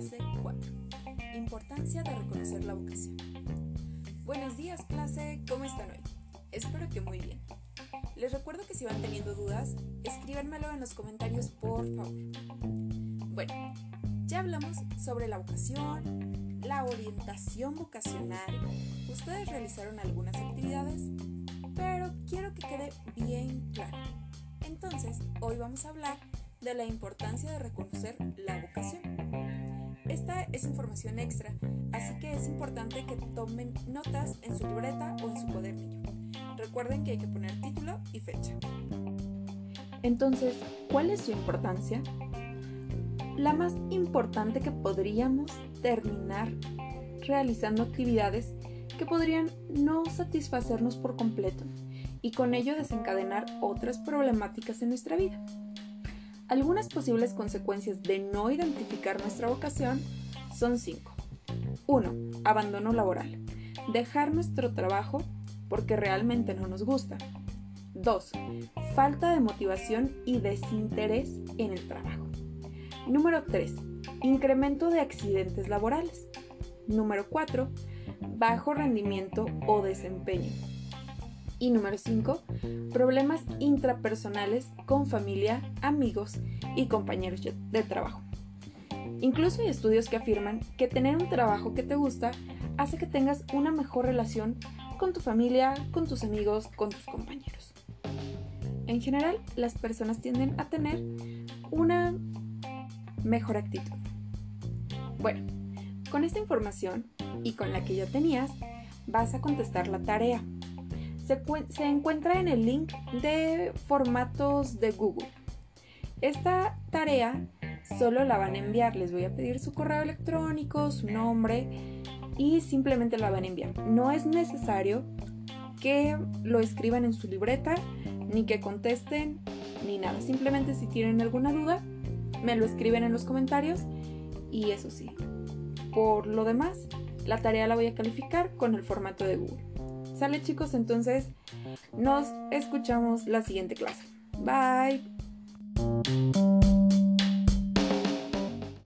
clase 4. Importancia de reconocer la vocación. Buenos días clase, ¿cómo están hoy? Espero que muy bien. Les recuerdo que si van teniendo dudas, escríbanmelo en los comentarios por favor. Bueno, ya hablamos sobre la vocación, la orientación vocacional. Ustedes realizaron algunas actividades, pero quiero que quede bien claro. Entonces, hoy vamos a hablar de la importancia de reconocer la vocación. Esta es información extra, así que es importante que tomen notas en su libreta o en su cuadernillo. Recuerden que hay que poner título y fecha. Entonces, ¿cuál es su importancia? La más importante que podríamos terminar realizando actividades que podrían no satisfacernos por completo y con ello desencadenar otras problemáticas en nuestra vida. Algunas posibles consecuencias de no identificar nuestra vocación son cinco. 1. Abandono laboral. Dejar nuestro trabajo porque realmente no nos gusta. 2. Falta de motivación y desinterés en el trabajo. Número 3. Incremento de accidentes laborales. Número 4. Bajo rendimiento o desempeño. Y número 5, problemas intrapersonales con familia, amigos y compañeros de trabajo. Incluso hay estudios que afirman que tener un trabajo que te gusta hace que tengas una mejor relación con tu familia, con tus amigos, con tus compañeros. En general, las personas tienden a tener una mejor actitud. Bueno, con esta información y con la que ya tenías, vas a contestar la tarea se, encuentra en el link de formatos de Google. Esta tarea solo la van a enviar. Les voy a pedir su correo electrónico, su nombre y simplemente la van a enviar. No es necesario que lo escriban en su libreta, ni que contesten, ni nada. Simplemente si tienen alguna duda, me lo escriben en los comentarios y eso sí. Por lo demás, la tarea la voy a calificar con el formato de Google. Sale chicos, entonces nos escuchamos la siguiente clase. Bye.